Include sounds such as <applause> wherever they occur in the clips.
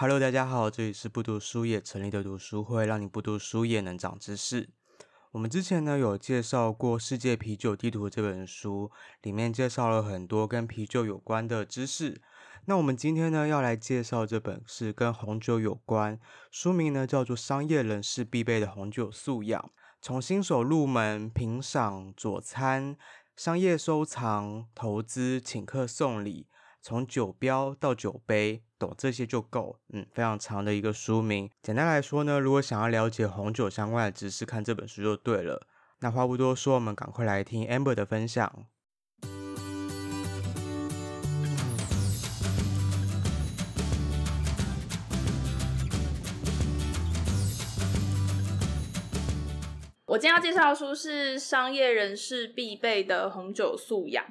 Hello，大家好，这里是不读书也成立的读书会，让你不读书也能长知识。我们之前呢有介绍过《世界啤酒地图》这本书，里面介绍了很多跟啤酒有关的知识。那我们今天呢要来介绍这本是跟红酒有关，书名呢叫做《商业人士必备的红酒素养》，从新手入门、品赏、佐餐、商业收藏、投资、请客送礼。从酒标到酒杯，懂这些就够。嗯，非常长的一个书名。简单来说呢，如果想要了解红酒相关的知识，看这本书就对了。那话不多说，我们赶快来听 Amber 的分享。我今天要介绍的书是商业人士必备的红酒素养。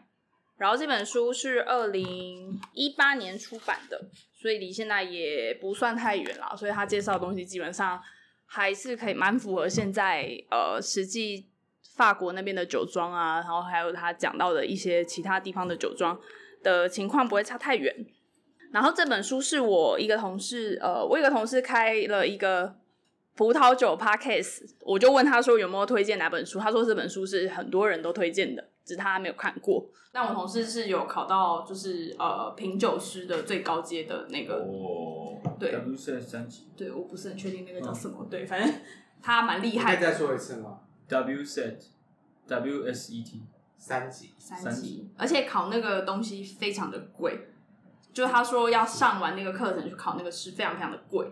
然后这本书是二零一八年出版的，所以离现在也不算太远了。所以他介绍的东西基本上还是可以蛮符合现在呃实际法国那边的酒庄啊，然后还有他讲到的一些其他地方的酒庄的情况不会差太远。然后这本书是我一个同事，呃，我一个同事开了一个葡萄酒 podcast，我就问他说有没有推荐哪本书，他说这本书是很多人都推荐的。只是他没有看过，但我同事是有考到，就是呃品酒师的最高阶的那个，哦，对，WSET 三级，对，我不是很确定那个叫什么，哦、对，反正 <laughs> 他蛮厉害的。再说一次吗？WSET，WSET 三级，三级，而且考那个东西非常的贵，就是他说要上完那个课程去考那个是非常非常的贵，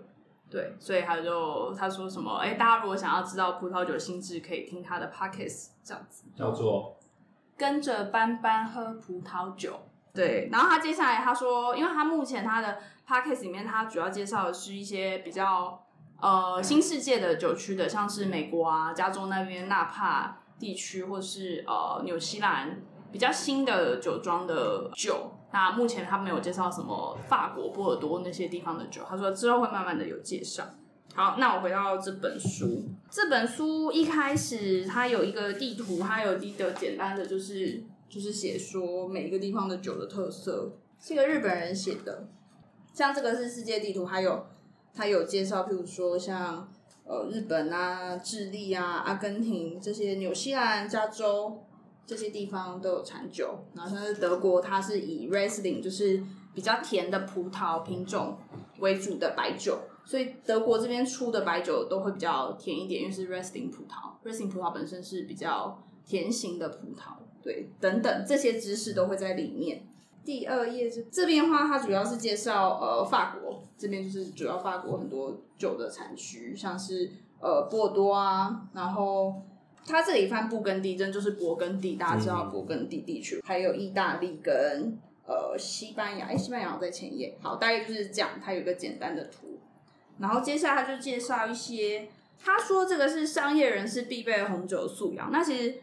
对，所以他就他说什么，哎、欸，大家如果想要知道葡萄酒心智，可以听他的 Podcast 这样子，叫做。跟着班班喝葡萄酒，对。然后他接下来他说，因为他目前他的 podcast 里面，他主要介绍的是一些比较呃新世界的酒区的，像是美国啊、加州那边纳帕地区，或是呃纽西兰比较新的酒庄的酒。那目前他没有介绍什么法国波尔多那些地方的酒，他说之后会慢慢的有介绍。好，那我回到这本书。这本书一开始它有一个地图，它有一个简单的，就是就是写说每一个地方的酒的特色，是一个日本人写的。像这个是世界地图，还有它有介绍，譬如说像呃日本啊、智利啊、阿根廷这些、纽西兰、加州这些地方都有产酒。然后像是德国，它是以 Riesling 就是比较甜的葡萄品种为主的白酒。所以德国这边出的白酒都会比较甜一点，因为是 Riesling 葡萄，Riesling 葡萄本身是比较甜型的葡萄，对，等等这些知识都会在里面。第二页是这边的话，它主要是介绍呃法国这边就是主要法国很多酒的产区，像是呃波尔多啊，然后它这里翻布根地，真就是勃艮第，大家知道勃艮第地区，还有意大利跟呃西班牙，哎，西班牙在前页，好，大概就是这样，它有一个简单的图。然后接下来他就介绍一些，他说这个是商业人士必备的红酒素养。那其实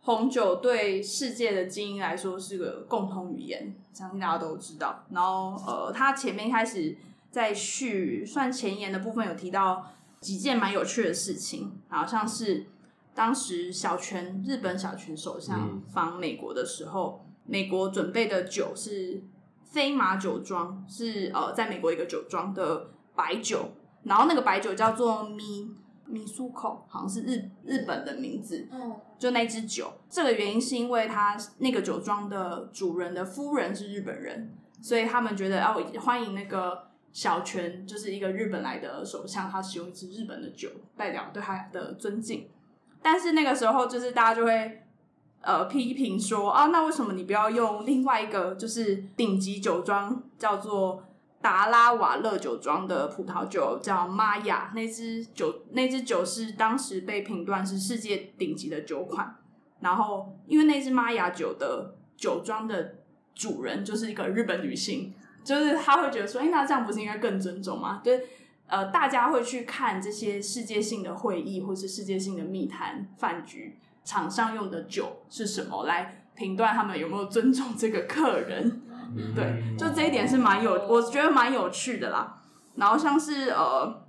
红酒对世界的精英来说是个共同语言，相信大家都知道。然后呃，他前面开始在序算前言的部分有提到几件蛮有趣的事情，然后像是当时小泉日本小泉首相访美国的时候，美国准备的酒是飞马酒庄，是呃在美国一个酒庄的。白酒，然后那个白酒叫做米米苏口，好像是日日本的名字。嗯，就那支酒，这个原因是因为他那个酒庄的主人的夫人是日本人，所以他们觉得要欢迎那个小泉，就是一个日本来的首相，他使用一支日本的酒，代表对他的尊敬。但是那个时候，就是大家就会呃批评说啊，那为什么你不要用另外一个就是顶级酒庄叫做？达拉瓦勒酒庄的葡萄酒叫玛雅，那支酒那支酒是当时被评断是世界顶级的酒款。然后，因为那支玛雅酒的酒庄的主人就是一个日本女性，就是他会觉得说，哎，那这样不是应该更尊重吗？对，呃，大家会去看这些世界性的会议或是世界性的密谈饭局，场上用的酒是什么，来评断他们有没有尊重这个客人。对，就这一点是蛮有，我觉得蛮有趣的啦。然后像是呃，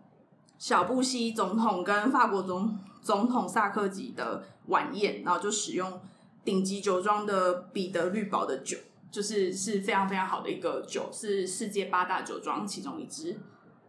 小布希总统跟法国总总统萨科吉的晚宴，然后就使用顶级酒庄的彼得绿堡的酒，就是是非常非常好的一个酒，是世界八大酒庄其中一支。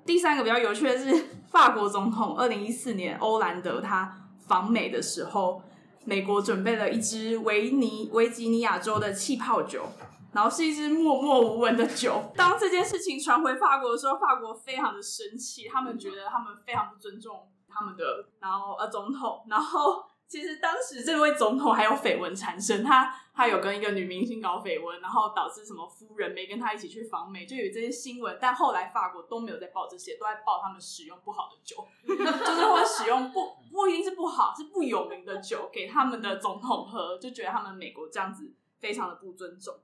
第三个比较有趣的是，<laughs> 法国总统二零一四年欧兰德他访美的时候，美国准备了一支维尼维吉尼亚州的气泡酒，然后是一支默默无闻的酒。<laughs> 当这件事情传回法国的时候，法国非常的生气，他们觉得他们非常不尊重他们的，然后呃总统，然后。其实当时这位总统还有绯闻缠身，他他有跟一个女明星搞绯闻，然后导致什么夫人没跟他一起去访美，就有这些新闻。但后来法国都没有在报这些，都在报他们使用不好的酒，就是会使用不不一定是不好，是不有名的酒给他们的总统喝，就觉得他们美国这样子非常的不尊重。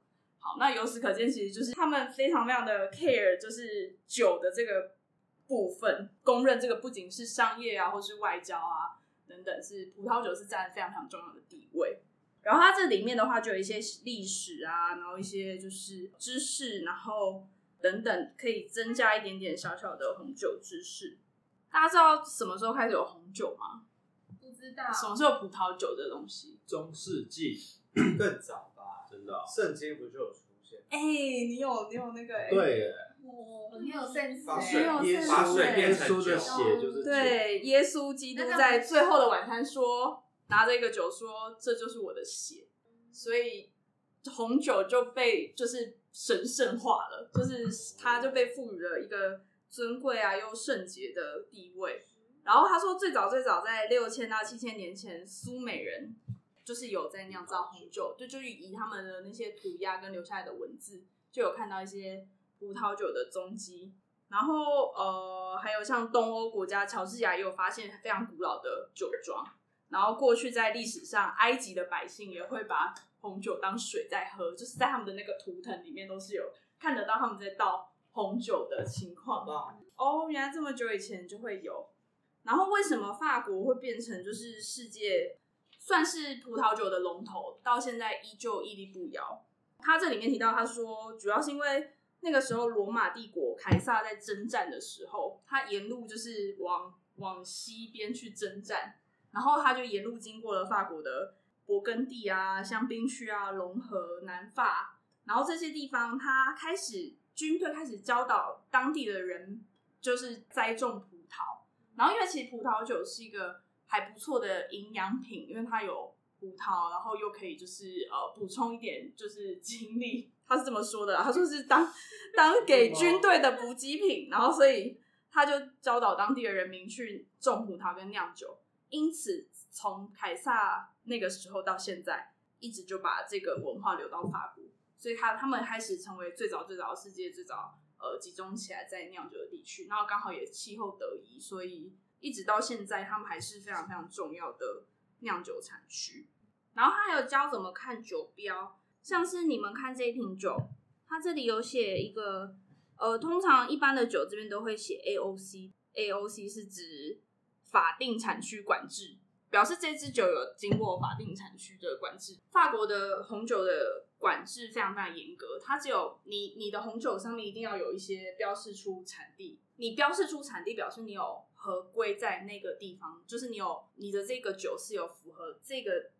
好，那由此可见，其实就是他们非常非常的 care，就是酒的这个部分，公认这个不仅是商业啊，或是外交啊。等等，是葡萄酒是占非常非常重要的地位。然后它这里面的话，就有一些历史啊，然后一些就是知识，然后等等，可以增加一点点小小的红酒知识。大家知道什么时候开始有红酒吗？不知道。什么时候有葡萄酒的东西？中世纪 <clears throat> 更早吧？真的、哦？圣经不就有出现？哎、欸，你有你有那个、欸？对耶。我你有圣经，把水把水变成酒，对，耶稣基督在最后的晚餐说，拿着一个酒说，这就是我的血，所以红酒就被就是神圣化了，就是它就被赋予了一个尊贵啊又圣洁的地位。然后他说，最早最早在六千到七千年前，苏美人就是有在酿造红酒，就就以他们的那些涂鸦跟留下来的文字，就有看到一些。葡萄酒的踪迹，然后呃，还有像东欧国家乔治亚也有发现非常古老的酒庄，然后过去在历史上，埃及的百姓也会把红酒当水在喝，就是在他们的那个图腾里面都是有看得到他们在倒红酒的情况。哦，原来这么久以前就会有。然后为什么法国会变成就是世界算是葡萄酒的龙头，到现在依旧屹立不摇？他这里面提到，他说主要是因为。那个时候，罗马帝国凯撒在征战的时候，他沿路就是往往西边去征战，然后他就沿路经过了法国的勃艮第啊、香槟区啊、龙河、南法，然后这些地方，他开始军队开始教导当地的人，就是栽种葡萄。然后，因为其实葡萄酒是一个还不错的营养品，因为它有葡萄，然后又可以就是呃补充一点就是精力。他是这么说的，他说是当 <laughs> 当给军队的补给品，然后所以他就教导当地的人民去种葡萄跟酿酒，因此从凯撒那个时候到现在，一直就把这个文化留到法国，所以他他们开始成为最早最早世界最早呃集中起来在酿酒的地区，然后刚好也气候得宜，所以一直到现在他们还是非常非常重要的酿酒产区。然后他还有教怎么看酒标。像是你们看这一瓶酒，它这里有写一个，呃，通常一般的酒这边都会写 AOC，AOC 是指法定产区管制，表示这支酒有经过法定产区的管制。法国的红酒的管制非常非常严格，它只有你你的红酒上面一定要有一些标示出产地，你标示出产地表示你有合规在那个地方，就是你有你的这个酒是有符合这个。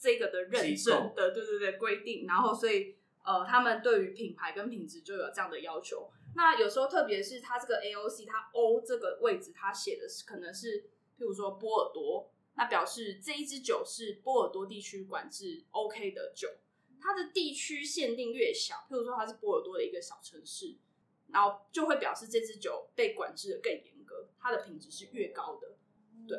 这个的认证的，对对对，规定，然后所以呃，他们对于品牌跟品质就有这样的要求。那有时候特别是它这个 AOC，它 O 这个位置，它写的是可能是，譬如说波尔多，那表示这一支酒是波尔多地区管制 OK 的酒。它的地区限定越小，譬如说它是波尔多的一个小城市，然后就会表示这支酒被管制的更严格，它的品质是越高的。对，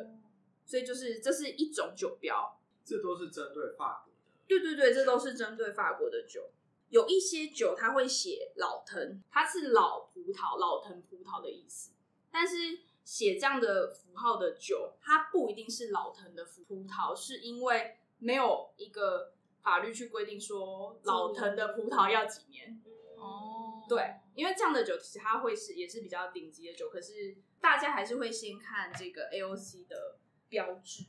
所以就是这是一种酒标。这都是针对法国的。对对对，这都是针对法国的酒。有一些酒它会写老藤，它是老葡萄、老藤葡萄的意思。但是写这样的符号的酒，它不一定是老藤的葡萄，是因为没有一个法律去规定说老藤的葡萄要几年。哦，对，因为这样的酒其实它会是也是比较顶级的酒，可是大家还是会先看这个 AOC 的标志。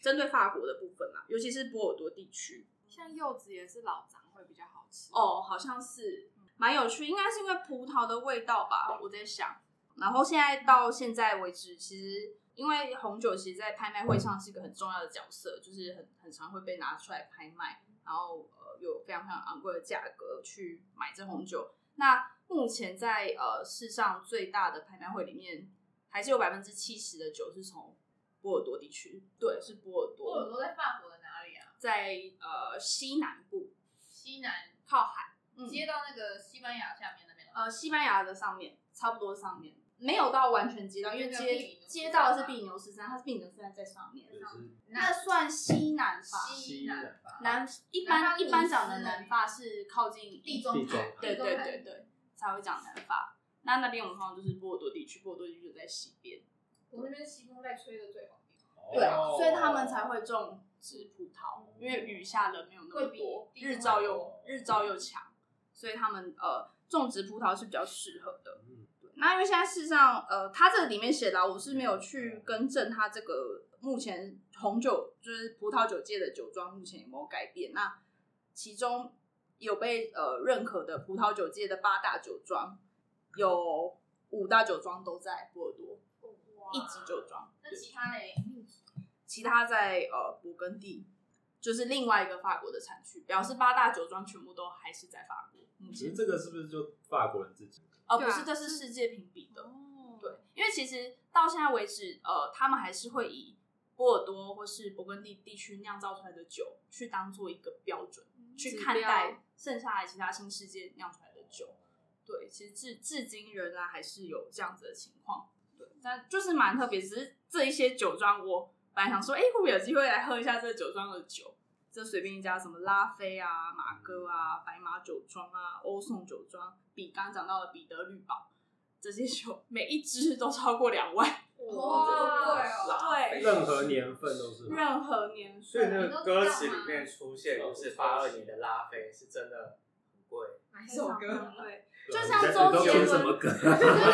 针对法国的部分啦，尤其是波尔多地区，像柚子也是老张会比较好吃哦，好像是蛮有趣，应该是因为葡萄的味道吧，我在想。然后现在到现在为止，其实因为红酒其实，在拍卖会上是一个很重要的角色，就是很很常会被拿出来拍卖，然后呃有非常非常昂贵的价格去买这红酒。那目前在呃世上最大的拍卖会里面，还是有百分之七十的酒是从波尔多地区。对，是波尔多。波尔多在法国的哪里啊？在呃西南部，西南靠海，嗯，接到那个西班牙下面那边。呃，西班牙的上面，差不多上面。没有到完全接到，因为接接到的是比牛十三，它是比牛十三在上面，那算西南法。西南法，南一般一般讲的南发是靠近地中海，对对对对，才会讲南发。那那边我们通常就是波尔多地区，波尔多地区就在西边。我那边西风在吹的最好。对啊，所以他们才会种植葡萄，因为雨下的没有那么多，日照又日照又强，所以他们呃种植葡萄是比较适合的。那因为现在事实上，呃，它这个里面写的，我是没有去更正它这个目前红酒就是葡萄酒界的酒庄目前有没有改变。那其中有被呃认可的葡萄酒界的八大酒庄，有五大酒庄都在波尔多，一级酒庄。那其他嘞？其他在呃勃艮第，就是另外一个法国的产区，表示八大酒庄全部都还是在法国。其实这个是不是就法国人自己？呃，不是，这是世界评比的。哦，对，因为其实到现在为止，呃，他们还是会以波尔多或是勃艮第地区酿造出来的酒去当做一个标准，嗯、去看待剩下来其他新世界酿出来的酒。对，其实至至今仍然还是有这样子的情况。对，但就是蛮特别，只是这一些酒庄，我本来想说，哎、欸，会不会有机会来喝一下这个酒庄的酒？就随便一家什么拉菲啊、马哥啊、白马酒庄啊、欧颂酒庄，比刚刚讲到的彼得绿宝这些酒，每一支都超过两万。哇，对哦，对，任何年份都是。任何年份。所以那个歌词里面出现就是八二年的拉菲，是真的很贵。哪一首歌？对，就像周杰伦。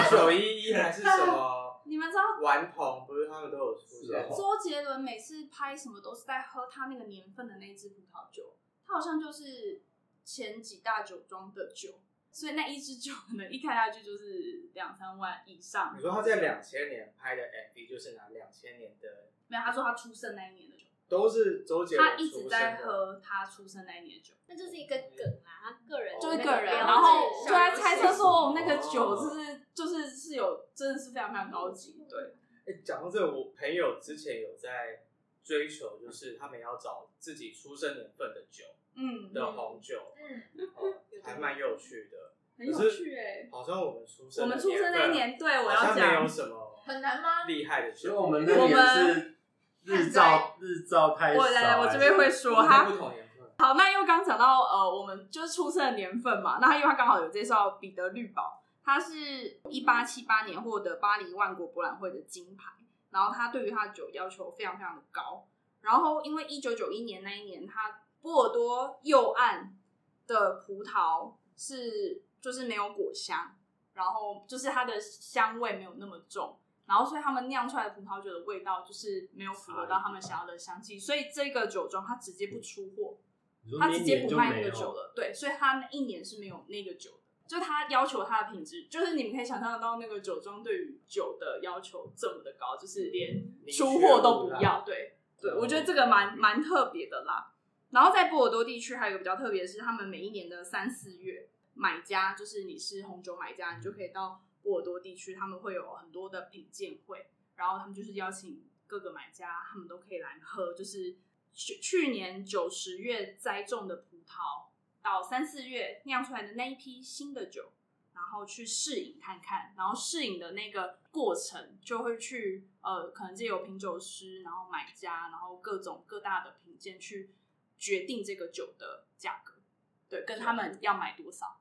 九一一还是什么？你们知道顽童不是他们都有出现？周杰伦每次拍什么都是在喝他那个年份的那支葡萄酒，他好像就是前几大酒庄的酒，所以那一支酒可能一开下去就是两三万以上。你说他在两千年拍的 MV 就是拿两千年的？没有，他说他出生那一年的酒都是周杰伦。他一直在喝他出生那一年的酒，那就是一个梗啊，他个人就是个人，然后就在猜测说那个酒就是。就是是有，真的是非常非常高级，对。哎、欸，讲到这个，我朋友之前有在追求，就是他们要找自己出生年份的酒，嗯，的红酒，嗯，还蛮有趣的，很有趣哎。好像我们出生，我们出生那一年，对，我要讲，没有什么很难吗？厉害的酒，因为我们那年是日照日照太少。我来来，我这边会说哈。好，那因为刚讲到呃，我们就是出生的年份嘛，那他因为他刚好有介绍彼得绿宝。他是一八七八年获得巴黎万国博览会的金牌，然后他对于他的酒要求非常非常的高，然后因为一九九一年那一年，他波尔多右岸的葡萄是就是没有果香，然后就是它的香味没有那么重，然后所以他们酿出来的葡萄酒的味道就是没有符合到他们想要的香气，所以这个酒庄它直接不出货，它直接不卖那个酒了，对，所以它那一年是没有那个酒。就他要求它的品质，就是你们可以想象得到那个酒庄对于酒的要求这么的高，就是连出货都不要。对对，我觉得这个蛮蛮特别的啦。然后在波尔多地区还有一个比较特别的是，他们每一年的三四月，买家就是你是红酒买家，你就可以到波尔多地区，他们会有很多的品鉴会，然后他们就是邀请各个买家，他们都可以来喝，就是去去年九十月栽种的葡萄。到三四月酿出来的那一批新的酒，然后去试饮看看，然后试饮的那个过程就会去呃，可能就有品酒师，然后买家，然后各种各大的品鉴去决定这个酒的价格，对，跟他们要买多少，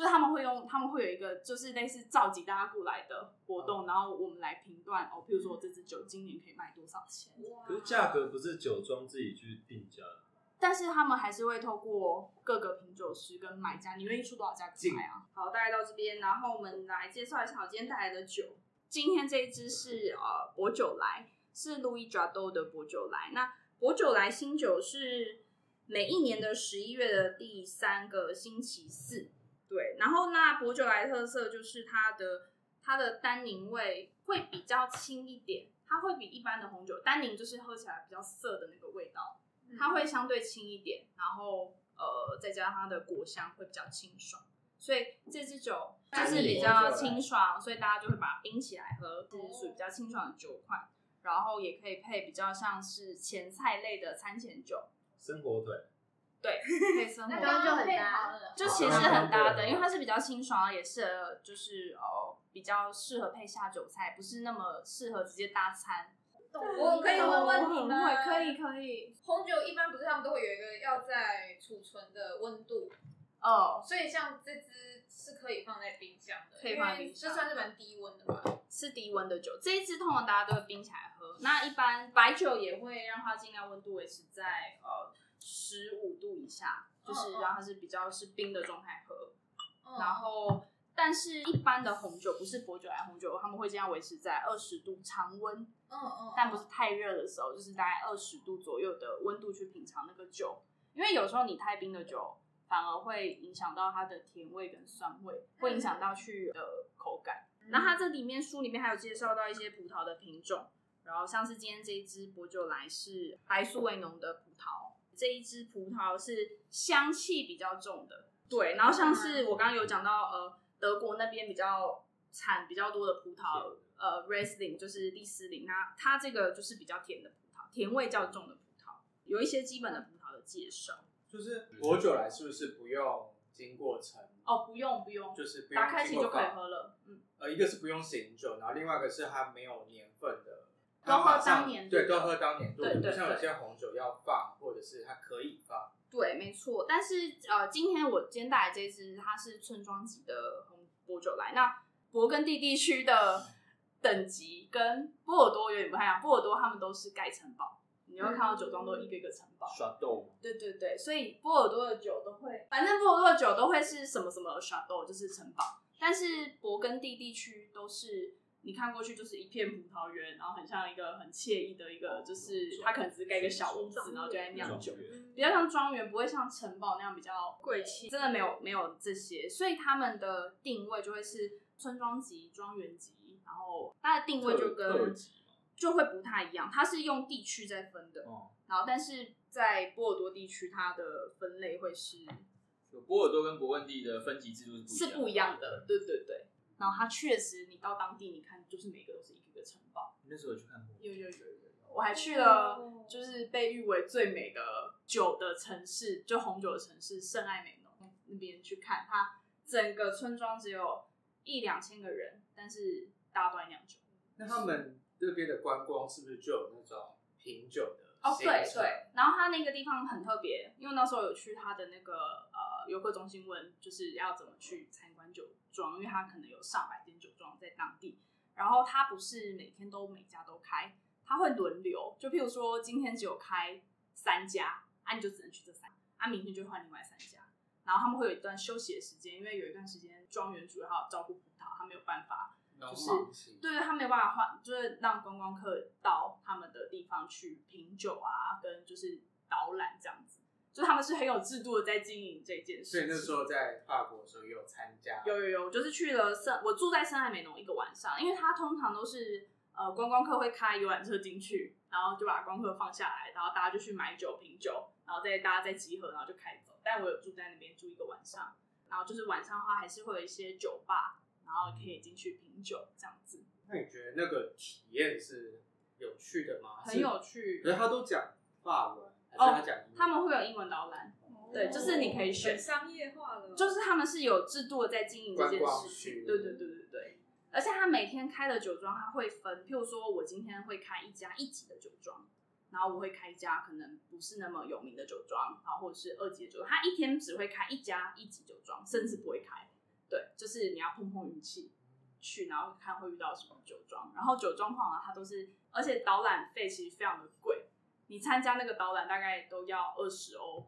就是他们会用，他们会有一个就是类似召集大家过来的活动，然后我们来评断哦，譬如说我这支酒今年可以卖多少钱？可是价格不是酒庄自己去定价的。但是他们还是会透过各个品酒师跟买家，你愿意出多少价格买啊？好，大概到这边，然后我们来介绍一下我今天带来的酒。今天这一支是呃薄酒来，是 Louis Jadot 的薄酒来。那薄酒来新酒是每一年的十一月的第三个星期四。对，然后那伯酒莱特色就是它的它的单宁味会比较轻一点，它会比一般的红酒单宁就是喝起来比较涩的那个味道。它会相对轻一点，然后呃，再加上它的果香会比较清爽，所以这支酒就是比较清爽，所以大家就会把它冰起来喝，是属于比较清爽的酒款。然后也可以配比较像是前菜类的餐前酒，生火腿，对，配生火腿那就很搭了，就其实很搭的，因为它是比较清爽，也适合就是哦比较适合配下酒菜，不是那么适合直接搭餐。我可以问问题吗？可以可以。红酒一般不是他们都会有一个要在储存的温度哦，所以像这支是可以放在冰箱的，可以放冰箱，这算是蛮低温的吧？是低温的酒，这一支通常大家都会冰起来喝。那一般白酒也会让它尽量温度维持在呃十五度以下，就是让它是比较是冰的状态喝。嗯、然后，但是一般的红酒不是薄酒来红酒，他们会尽量维持在二十度常温。嗯嗯。但不是太热的时候，就是大概二十度左右的温度去品尝那个酒，因为有时候你太冰的酒反而会影响到它的甜味跟酸味，会影响到去的口感。那它这里面书里面还有介绍到一些葡萄的品种，然后像是今天这一支薄酒来是白苏维农的葡萄，这一支葡萄是香气比较重的，对。然后像是我刚刚有讲到，呃，德国那边比较产比较多的葡萄，呃，Riesling 就是利斯林，那它这个就是比较甜的葡萄，甜味较重的葡萄，有一些基本的葡萄的介绍。就是果酒来是不是不用经过陈？哦，不用不用，就是不用打开其实就可以喝了，嗯。呃，一个是不用醒酒，然后另外一个是它没有年份的，都喝当年度，对，都喝当年度，对对像有些红酒要放，或者是它可以放。对，没错。但是呃，今天我今天带来这支，它是村庄级的红薄酒来。那勃艮第地区的等级跟波尔多有点不太一样，波尔多他们都是盖城堡，你会看到酒庄都一个一个城堡。沙豆。对对对，所以波尔多的酒都会，反正波尔多的酒都会是什么什么沙豆，就是城堡。但是勃艮第地区都是你看过去就是一片葡萄园，然后很像一个很惬意的一个，就是它可能只是盖一个小屋子，然后就在酿酒，比较像庄园，不会像城堡那样比较贵气，真的没有没有这些，所以他们的定位就会是村庄级、庄园级，然后它的定位就跟就会不太一样，它是用地区在分的，然后但是在波尔多地区，它的分类会是。波尔多跟勃艮第的分级制度是不一样的，对对对。然后它确实，你到当地你看，就是每个都是一个个城堡。你那时候有去看过？有有有有有。我还去了，就是被誉为最美的酒的城市，就红酒的城市圣爱美浓那边去看。它整个村庄只有一两千个人，但是大家都在酿酒。那他们这边的观光是不是就有那种品酒的？哦，对对，然后他那个地方很特别，因为那时候有去他的那个呃游客中心问，就是要怎么去参观酒庄，因为他可能有上百间酒庄在当地，然后他不是每天都每家都开，他会轮流，就譬如说今天只有开三家，啊你就只能去这三家，啊明天就换另外三家，然后他们会有一段休息的时间，因为有一段时间庄园主要照顾葡萄，他没有办法。就是对对，他没有办法换，就是让观光客到他们的地方去品酒啊，跟就是导览这样子，就他们是很有制度的在经营这件事。所以那时候在法国的时候也有参加，有有有，就是去了圣，我住在圣艾美浓一个晚上，因为他通常都是呃观光客会开游览车进去，然后就把观光客放下来，然后大家就去买酒品酒，然后再大家再集合，然后就开走。但我有住在那边住一个晚上，然后就是晚上的话还是会有一些酒吧。然后可以进去品酒这样子。那你觉得那个体验是有趣的吗？很有趣。可是他都讲法文，还是他讲英文？哦，他们会有英文导览。哦，对，就是你可以选。商业化了。就是他们是有制度的在经营这件事情。对对对对对。而且他每天开的酒庄，他会分，譬如说我今天会开一家一级的酒庄，然后我会开一家可能不是那么有名的酒庄，然后或者是二级的酒庄，他一天只会开一家一级酒庄，甚至不会开。对，就是你要碰碰运气去，然后看会遇到什么酒庄。然后酒庄的话，它都是，而且导览费其实非常的贵。你参加那个导览大概都要二十欧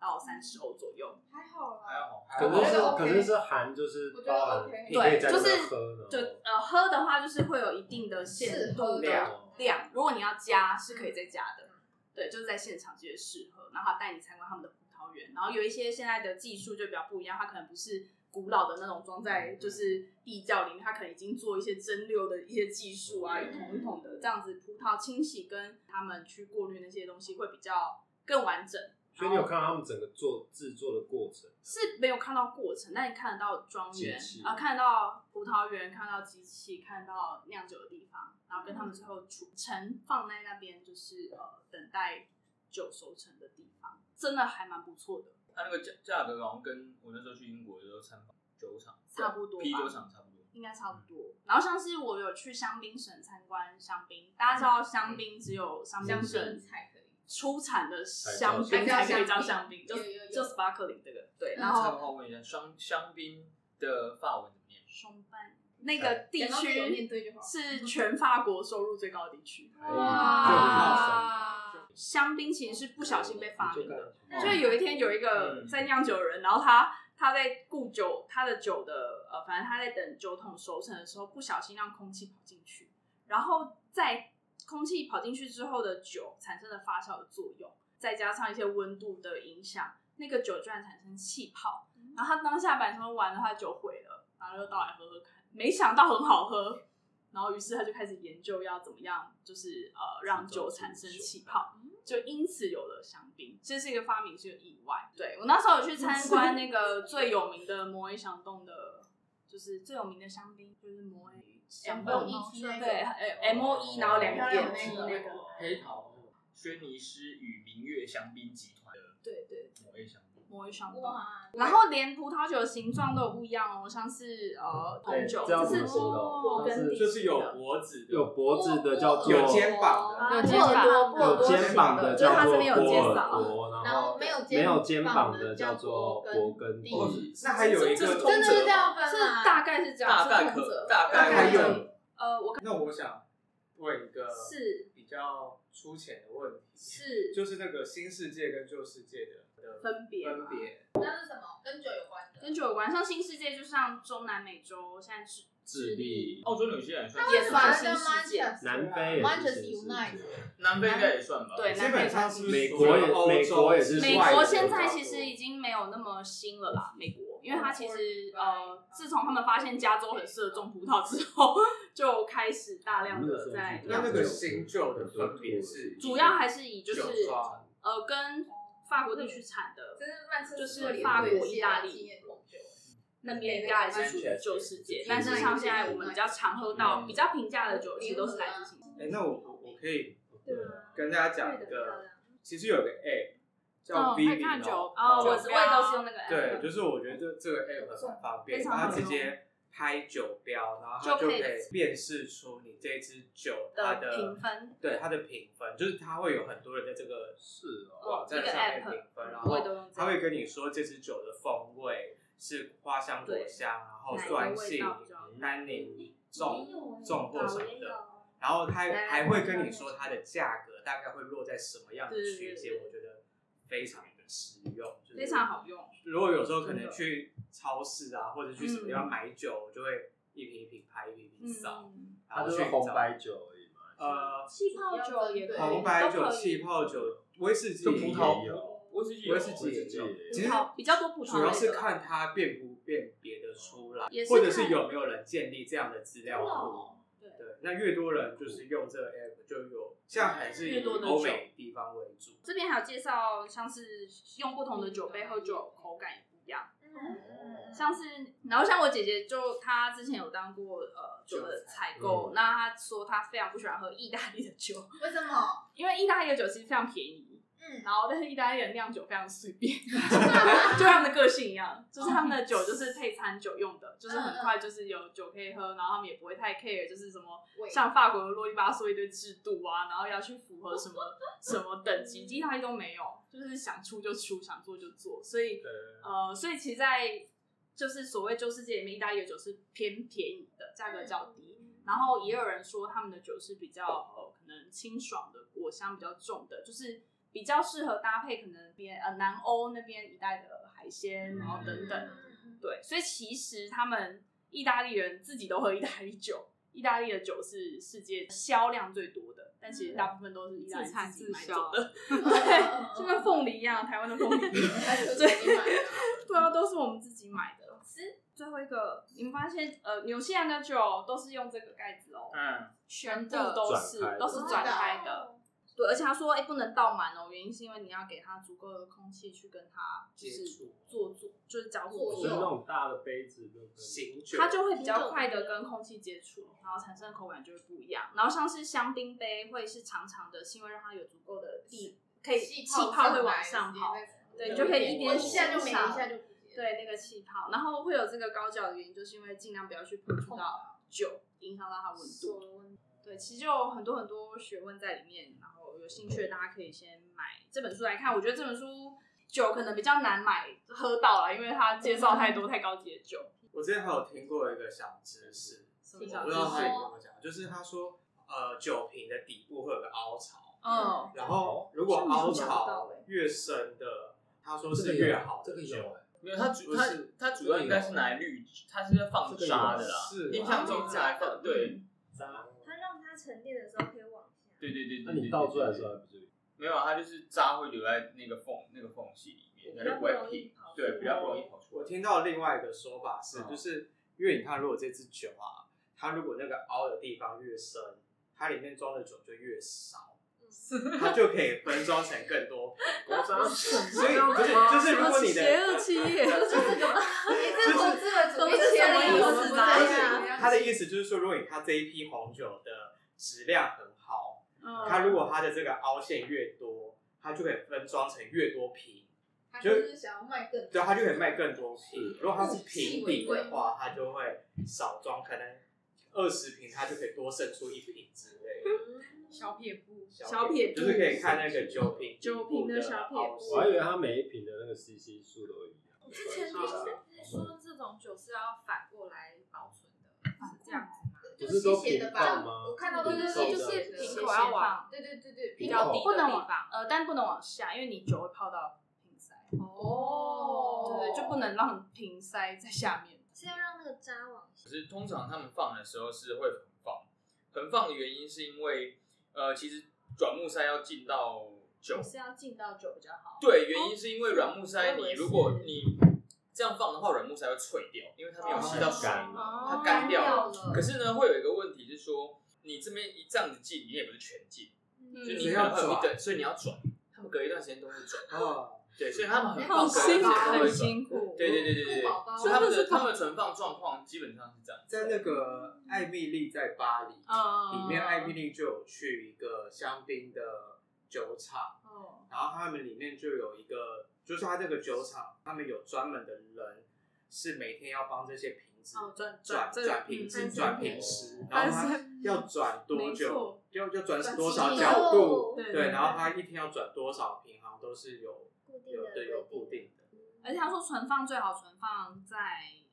到三十欧左右。还好啦，还好。可是是可是是含就是包含，对，就是就呃喝的话就是会有一定的限度的量，量。如果你要加是可以再加的。对，就是在现场直接试喝，然后他带你参观他们的葡萄园。然后有一些现在的技术就比较不一样，它可能不是。古老的那种装在就是地窖里面，它可能已经做一些蒸馏的一些技术啊，一桶一桶的这样子，葡萄清洗跟他们去过滤那些东西会比较更完整，所以你有看到他们整个做制作的过程？是没有看到过程，但你看得到庄园啊，看得到葡萄园，看到机器，看到酿酒的地方，然后跟他们最后储存放在那边，就是呃等待酒熟成的地方，真的还蛮不错的。它那个价价格好像跟我那时候去英国的时候参访酒厂差不多，啤酒厂差不多，应该差不多。然后像是我有去香槟省参观香槟，大家知道香槟只有香槟省才可以出产的香槟才可以叫香槟，就就 sparkling 这个对。然后我问一下，香香槟的法文怎么念？松半那个地区是全法国收入最高的地区。哇！香槟其实是不小心被发明的，就是有一天有一个在酿酒的人，然后他他在顾酒，他的酒的呃，反正他在等酒桶熟成的时候，不小心让空气跑进去，然后在空气跑进去之后的酒产生了发酵的作用，再加上一些温度的影响，那个酒居然产生气泡，然后他当下本来说完了，他的酒毁了，然后就倒来喝喝看，没想到很好喝。然后，于是他就开始研究要怎么样，就是呃，让酒。产生气泡，就因此有了香槟。这是一个发明，是个意外。对，我那时候有去参观那个 <laughs> 最有名的摩耶香洞的，就是最有名的香槟，就是摩耶香洞。对，M O E，然后两个点 T 那个黑桃轩尼诗与明月香槟集团的，对对，摩耶香。摩埃香槟，然后连葡萄酒的形状都有不一样哦，像是呃红酒，这是勃艮第，就是有脖子，有脖子的叫做有肩膀的，有肩膀，有肩膀的叫做波尔多，然后没有没有肩膀的叫做勃艮第。那还有一个真的，是大概是这样，大概可大概还有。呃，我那我想问一个是。比较粗浅的问题，是。就是那个新世界跟旧世界的。分别，分别，那是什么？跟酒有关的，跟酒有关。像新世界，就像中南美洲，现在是智利、澳洲、纽西兰也算，也算新世界。南非也是新世界，南非应该也算吧。对，基本上是美国也，美国也是。美国现在其实已经没有那么新了啦。美国，因为它其实呃，自从他们发现加州很适合种葡萄之后，就开始大量的在。那那个新旧的分别是？主要还是以就是呃跟。法国地区产的，就是法国、意大利。那边应该还是属于旧世界，但是。像现在我们比较常喝到、比较平价的酒，其实都是来自新世界。哎，那我我我可以跟大家讲一个，其实有个 app 叫 Vivino 哦，我我也都是用那个 app。对，就是我觉得这这个 app 很方便，它直接。拍酒标，然后它就可以辨识出你这支酒它的评分，对它的评分，就是它会有很多人在这个是网站上面评分，然后他会跟你说这支酒的风味是花香、果香，然后酸性、单宁、重重或什么的，然后他还会跟你说它的价格大概会落在什么样的区间，我觉得非常的实用，非常好用。如果有时候可能去。超市啊，或者去什么地方买酒，我就会一瓶一瓶拍，一瓶一瓶扫。它就是红白酒而已嘛。呃，气泡酒也可以，红白酒、气泡酒、威士忌葡萄酒，威士忌、威士忌也有。其实比较多葡萄，主要是看它辨不辨别的出来，或者是有没有人建立这样的资料库。对对，那越多人就是用这个 app，就有像还是以欧美地方为主。这边还有介绍，像是用不同的酒杯喝酒，口感也不一样。像是，然后像我姐姐就她之前有当过呃酒的采购，那他说他非常不喜欢喝意大利的酒，为什么？因为意大利的酒其实非常便宜，嗯，然后但是意大利人酿酒非常随便，<laughs> <laughs> 就他们的个性一样，<laughs> 就是他们的酒就是配餐酒用的，就是很快就是有酒可以喝，然后他们也不会太 care，就是什么像法国的啰里吧嗦一堆制度啊，然后要去符合什么什么等级，意大利都没有，就是想出就出，想做就做，所以呃，所以其实，在就是所谓旧世界里面，意大利的酒是偏便宜的，价格较低。然后也有人说他们的酒是比较呃可能清爽的，果香比较重的，就是比较适合搭配可能边呃南欧那边一带的海鲜，然后等等。对，所以其实他们意大利人自己都喝意大利酒，意大利的酒是世界销量最多的，但其实大部分都是意大利自己买走的。<laughs> <laughs> 对，就跟凤梨一样，台湾的凤梨，对，<laughs> 对啊，都是我们自己买的。最后一个，你们发现呃，纽西兰的酒都是用这个盖子哦，嗯，全部都是都是转开的，对，而且他说，哎、欸，不能倒满哦，原因是因为你要给他足够的空气去跟它就是做做，就是交互作用。那种大的杯子就行酒，它就会比较快的跟空气接触，然后产生的口感就会不一样。然后像是香槟杯会是长长的，是因为让它有足够的地可以气泡会往上跑，对，你就可以一边一下就没一下就对那个气泡。然后会有这个高脚的原因，就是因为尽量不要去碰触到酒，影响到它温度。对，其实就有很多很多学问在里面，然后。有兴趣的大家可以先买这本书来看。我觉得这本书酒可能比较难买喝到了，因为它介绍太多太高级的酒。<laughs> 我之前还有听过一个小知识，我不知道他有没有讲，就是他说呃酒瓶的底部会有个凹槽，嗯，然后如果凹槽越深的，他说是越好的酒。没有，它主它它主要应该是拿来滤，它是在放渣的啦，是印象中是来放对渣，它让它沉淀的时候可以往下。对对对，那你倒出来的时候还不至于？没有，它就是渣会留在那个缝那个缝隙里面，它就不会喷。对，比较不容易跑出来。我听到另外一个说法是，就是因为你看，如果这支酒啊，它如果那个凹的地方越深，它里面装的酒就越少，它就可以分装成更多。<laughs> 所以 <laughs> 就是就是，如果你的邪恶企业，就是投资了主力钱的意思吗？他的意思就是说，如果你看这一批红酒的。质量很好，它如果它的这个凹陷越多，它就可以分装成越多瓶，就是想要卖更多，对，它就可以卖更多瓶。如果它是平底的话，它就会少装，可能二十瓶它就可以多胜出一瓶之类的。小撇步，小撇步就是可以看那个酒瓶，酒瓶的小撇步。我还以为它每一瓶的那个 CC 数都一样。之前听说这种酒是要反过来保存的，是这样子吗。不是都平放吗？我看到的是就是瓶口要往，对对对对，比较低的地方，呃，但不能往下，因为你酒会泡到瓶塞。哦，对，就不能让瓶塞在下面，是要让那个渣往下。可是通常他们放的时候是会横放，横放的原因是因为，呃，其实软木塞要进到酒，是要进到酒比较好。对，原因是因为软木塞，你如果你。这样放的话，软木塞会脆掉，因为它没有吸到水，它干掉了。可是呢，会有一个问题，是说你这边一这样子进，你也不是全进，就你可能会有一段，所以你要转。他们隔一段时间都会转。哦，<laughs> 对，所以他们很放辛苦，很辛苦。对对对对对，所以他们的他们存放状况基本上是这样。在那个艾蜜丽在巴黎里面，艾蜜丽就有去一个香槟的酒厂，然后他们里面就有一个。就是他这个酒厂，他们有专门的人，是每天要帮这些瓶子转转转瓶子转瓶师，然后他要转多久，要要转多少角度，对，然后他一天要转多少瓶，好像都是有有的有固定的。而且他说存放最好存放在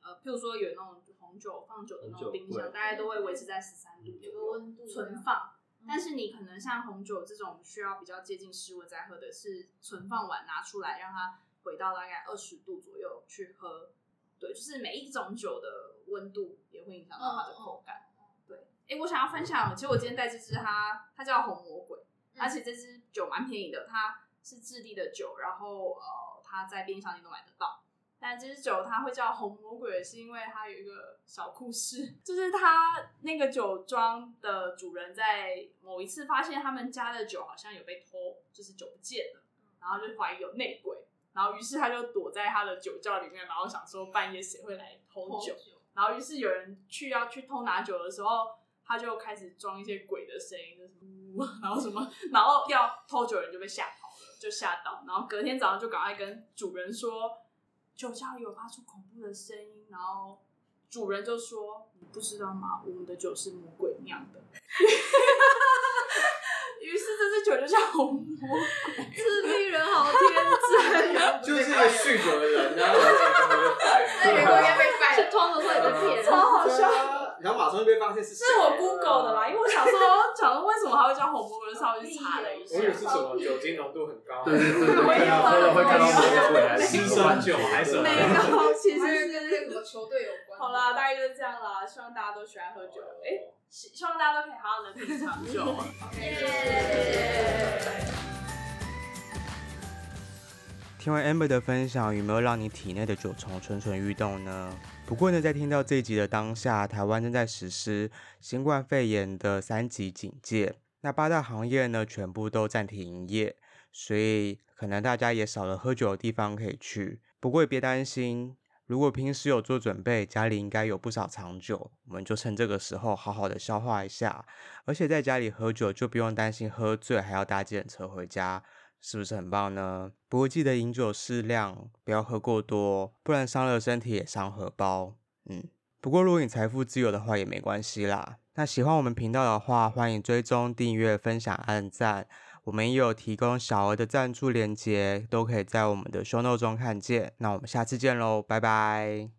呃，譬如说有那种红酒放酒的那种冰箱，大概都会维持在十三度有个温度存放。但是你可能像红酒这种需要比较接近室温再喝的，是存放完拿出来让它回到大概二十度左右去喝。对，就是每一种酒的温度也会影响到它的口感。对，哎、欸，我想要分享，其实我今天带这支它，它叫红魔鬼，而且这支酒蛮便宜的，它是智利的酒，然后呃，它在便利商店都买得到。但这支酒它会叫红魔鬼，是因为它有一个小故事，<laughs> 就是他那个酒庄的主人在某一次发现他们家的酒好像有被偷，就是酒不见了，然后就怀疑有内鬼，然后于是他就躲在他的酒窖里面，然后想说半夜谁会来偷酒，然后于是有人去要去偷拿酒的时候，他就开始装一些鬼的声音，就是呜，<laughs> 然后什么，然后要偷酒人就被吓就吓到，然后隔天早上就赶快跟主人说。酒窖有发出恐怖的声音，然后主人就说：“你不知道吗？我们的酒是魔鬼酿的。<laughs> ”于是这支酒就叫红魔鬼。智利人好天真，<laughs> 就是一个酗酒的人，然后那员工也被败了，装的会被骗，超好笑。然后马上就被发现是是我 Google 的啦，因为我想说，想说为什么还会叫红魔鬼，就稍微去查了一下。我以为是什么酒精浓度很高，对对对，会看到会看到魔鬼，新生酒还是什么？没有，<laughs> 其实跟那个球队有关。好啦，大概就是这样啦，希望大家都喜欢喝酒，哎，希希望大家都可以好好的品尝酒。<laughs> 听完 Amber 的分享，有没有让你体内的酒虫蠢蠢欲动呢？不过呢，在听到这一集的当下，台湾正在实施新冠肺炎的三级警戒。那八大行业呢，全部都暂停营业，所以可能大家也少了喝酒的地方可以去。不过也别担心，如果平时有做准备，家里应该有不少藏酒，我们就趁这个时候好好的消化一下。而且在家里喝酒就不用担心喝醉，还要搭计程车回家，是不是很棒呢？不过记得饮酒适量，不要喝过多，不然伤了身体也伤荷包。嗯，不过如果你财富自由的话也没关系啦。那喜欢我们频道的话，欢迎追踪、订阅、分享、按赞。我们也有提供小额的赞助链接，都可以在我们的 show note 中看见。那我们下次见喽，拜拜。